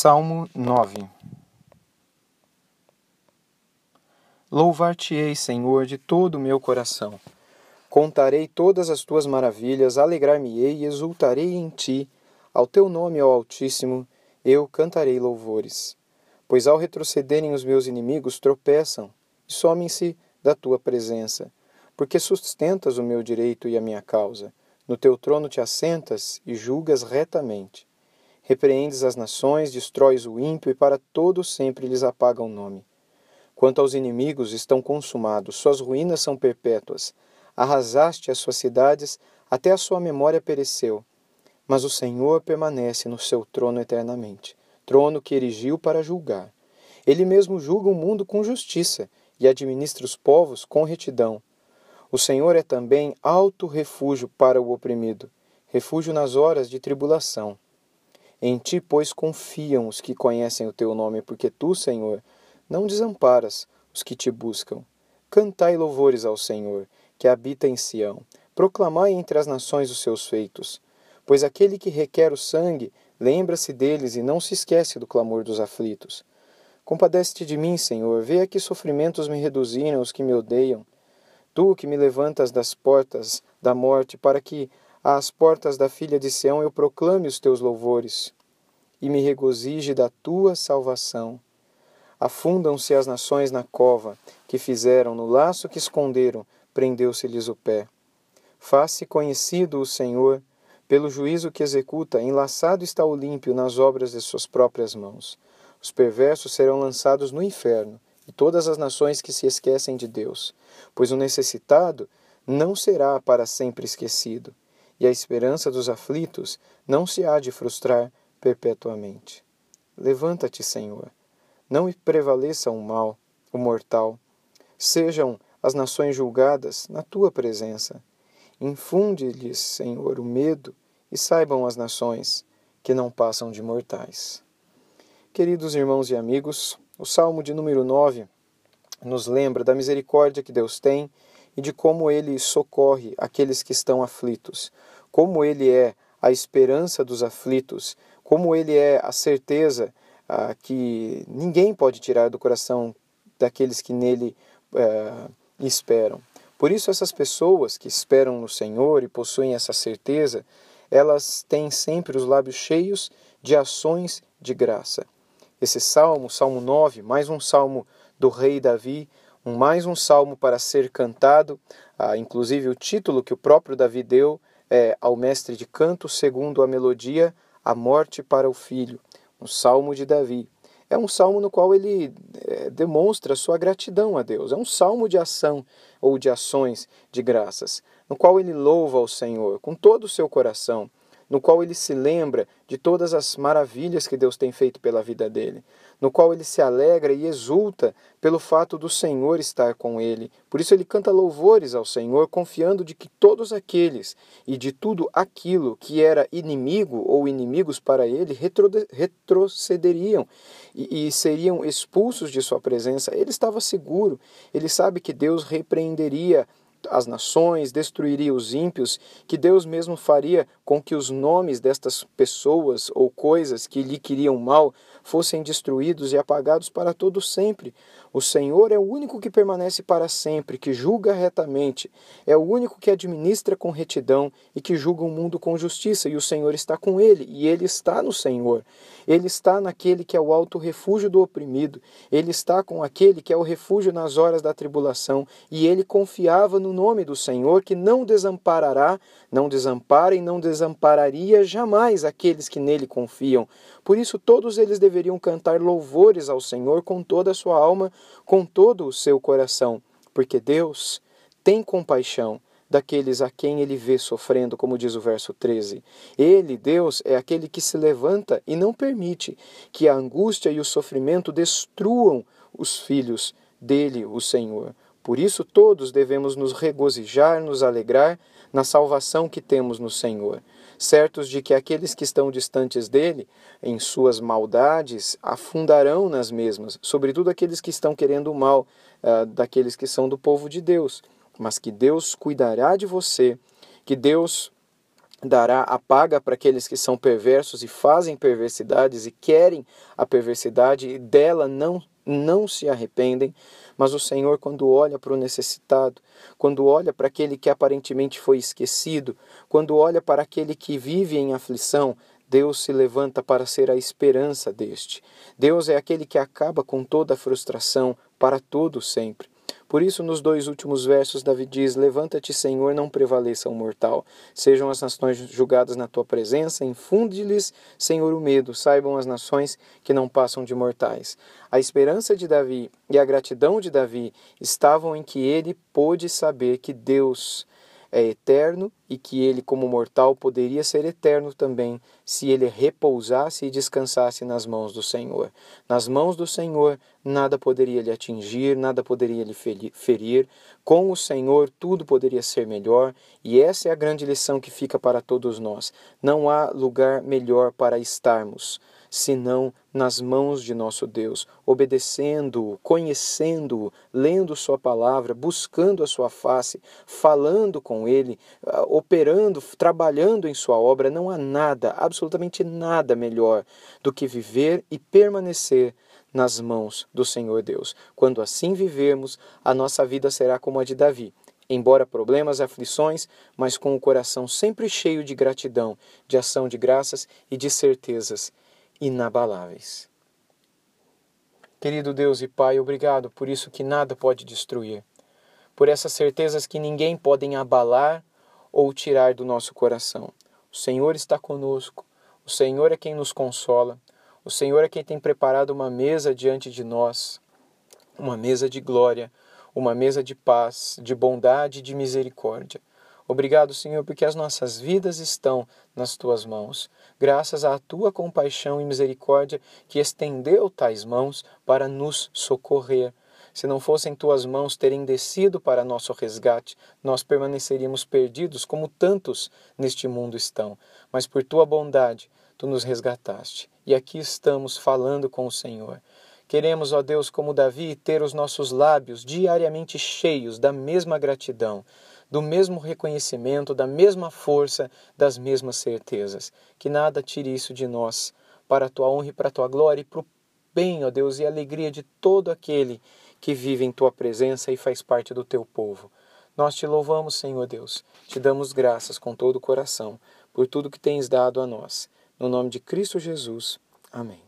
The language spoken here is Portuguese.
Salmo 9 Louvar-te-ei, Senhor, de todo o meu coração. Contarei todas as tuas maravilhas, alegrar-me-ei e exultarei em ti. Ao teu nome, ó Altíssimo, eu cantarei louvores. Pois ao retrocederem os meus inimigos, tropeçam e somem-se da tua presença. Porque sustentas o meu direito e a minha causa. No teu trono te assentas e julgas retamente. Repreendes as nações, destróis o ímpio e para todo sempre lhes apaga o nome. Quanto aos inimigos, estão consumados, suas ruínas são perpétuas. Arrasaste as suas cidades, até a sua memória pereceu. Mas o Senhor permanece no seu trono eternamente, trono que erigiu para julgar. Ele mesmo julga o mundo com justiça e administra os povos com retidão. O Senhor é também alto refúgio para o oprimido, refúgio nas horas de tribulação. Em ti, pois, confiam os que conhecem o teu nome, porque tu, Senhor, não desamparas os que te buscam. Cantai louvores ao Senhor, que habita em Sião. Proclamai entre as nações os seus feitos. Pois aquele que requer o sangue, lembra-se deles e não se esquece do clamor dos aflitos. Compadece-te de mim, Senhor, vê a que sofrimentos me reduziram os que me odeiam. Tu que me levantas das portas da morte, para que às portas da filha de Sião eu proclame os teus louvores e me regozije da tua salvação. Afundam-se as nações na cova que fizeram, no laço que esconderam, prendeu-se-lhes o pé. Faz-se conhecido o Senhor, pelo juízo que executa, enlaçado está o límpio nas obras de suas próprias mãos. Os perversos serão lançados no inferno, e todas as nações que se esquecem de Deus, pois o necessitado não será para sempre esquecido e a esperança dos aflitos não se há de frustrar perpetuamente. Levanta-te, Senhor. Não prevaleça o mal, o mortal. Sejam as nações julgadas na tua presença. Infunde-lhes, Senhor, o medo e saibam as nações que não passam de mortais. Queridos irmãos e amigos, o Salmo de número 9 nos lembra da misericórdia que Deus tem e de como ele socorre aqueles que estão aflitos, como ele é a esperança dos aflitos, como ele é a certeza ah, que ninguém pode tirar do coração daqueles que nele eh, esperam. Por isso, essas pessoas que esperam no Senhor e possuem essa certeza, elas têm sempre os lábios cheios de ações de graça. Esse salmo, Salmo 9, mais um salmo do rei Davi, mais um salmo para ser cantado, ah, inclusive o título que o próprio Davi deu é, ao mestre de canto, segundo a melodia, a morte para o filho, um salmo de Davi. É um salmo no qual ele é, demonstra sua gratidão a Deus. É um salmo de ação ou de ações de graças, no qual ele louva ao Senhor com todo o seu coração, no qual ele se lembra de todas as maravilhas que Deus tem feito pela vida dele, no qual ele se alegra e exulta pelo fato do Senhor estar com ele. Por isso ele canta louvores ao Senhor, confiando de que todos aqueles e de tudo aquilo que era inimigo ou inimigos para ele retro retrocederiam e, e seriam expulsos de sua presença. Ele estava seguro, ele sabe que Deus repreenderia as nações, destruiria os ímpios, que Deus mesmo faria com que os nomes destas pessoas ou coisas que lhe queriam mal fossem destruídos e apagados para todo sempre. O Senhor é o único que permanece para sempre, que julga retamente, é o único que administra com retidão e que julga o mundo com justiça, e o Senhor está com ele, e ele está no Senhor. Ele está naquele que é o alto refúgio do oprimido, ele está com aquele que é o refúgio nas horas da tribulação, e ele confiava no nome do Senhor que não desamparará, não desampara e não desampararia jamais aqueles que nele confiam. Por isso todos eles deveriam cantar louvores ao Senhor com toda a sua alma com todo o seu coração, porque Deus tem compaixão daqueles a quem ele vê sofrendo, como diz o verso 13. Ele, Deus, é aquele que se levanta e não permite que a angústia e o sofrimento destruam os filhos dele, o Senhor. Por isso, todos devemos nos regozijar, nos alegrar na salvação que temos no Senhor certos de que aqueles que estão distantes dele, em suas maldades, afundarão nas mesmas, sobretudo aqueles que estão querendo o mal uh, daqueles que são do povo de Deus, mas que Deus cuidará de você, que Deus dará a paga para aqueles que são perversos e fazem perversidades e querem a perversidade e dela não não se arrependem, mas o Senhor, quando olha para o necessitado, quando olha para aquele que aparentemente foi esquecido, quando olha para aquele que vive em aflição, Deus se levanta para ser a esperança deste. Deus é aquele que acaba com toda a frustração para todo sempre. Por isso, nos dois últimos versos, Davi diz: Levanta-te, Senhor, não prevaleça o mortal. Sejam as nações julgadas na tua presença, infunde-lhes, Senhor, o medo. Saibam as nações que não passam de mortais. A esperança de Davi e a gratidão de Davi estavam em que ele pôde saber que Deus é eterno e que ele, como mortal, poderia ser eterno também se ele repousasse e descansasse nas mãos do Senhor. Nas mãos do Senhor, nada poderia lhe atingir, nada poderia lhe ferir. Com o Senhor, tudo poderia ser melhor, e essa é a grande lição que fica para todos nós. Não há lugar melhor para estarmos senão nas mãos de nosso Deus, obedecendo-o, conhecendo-o, lendo Sua palavra, buscando a Sua face, falando com Ele, ah, operando, trabalhando em Sua obra. Não há nada, absolutamente nada melhor do que viver e permanecer nas mãos do Senhor Deus. Quando assim vivermos, a nossa vida será como a de Davi embora problemas, aflições, mas com o coração sempre cheio de gratidão, de ação de graças e de certezas inabaláveis. Querido Deus e Pai, obrigado por isso que nada pode destruir, por essas certezas que ninguém podem abalar ou tirar do nosso coração. O Senhor está conosco, o Senhor é quem nos consola, o Senhor é quem tem preparado uma mesa diante de nós, uma mesa de glória, uma mesa de paz, de bondade e de misericórdia. Obrigado, Senhor, porque as nossas vidas estão nas tuas mãos, graças à tua compaixão e misericórdia que estendeu tais mãos para nos socorrer. Se não fossem tuas mãos terem descido para nosso resgate, nós permaneceríamos perdidos, como tantos neste mundo estão. Mas por tua bondade, tu nos resgataste. E aqui estamos falando com o Senhor. Queremos, ó Deus, como Davi, ter os nossos lábios diariamente cheios da mesma gratidão do mesmo reconhecimento, da mesma força, das mesmas certezas. Que nada tire isso de nós, para a tua honra e para a tua glória e para o bem, ó Deus, e alegria de todo aquele que vive em tua presença e faz parte do teu povo. Nós te louvamos, Senhor Deus, te damos graças com todo o coração por tudo que tens dado a nós. No nome de Cristo Jesus. Amém.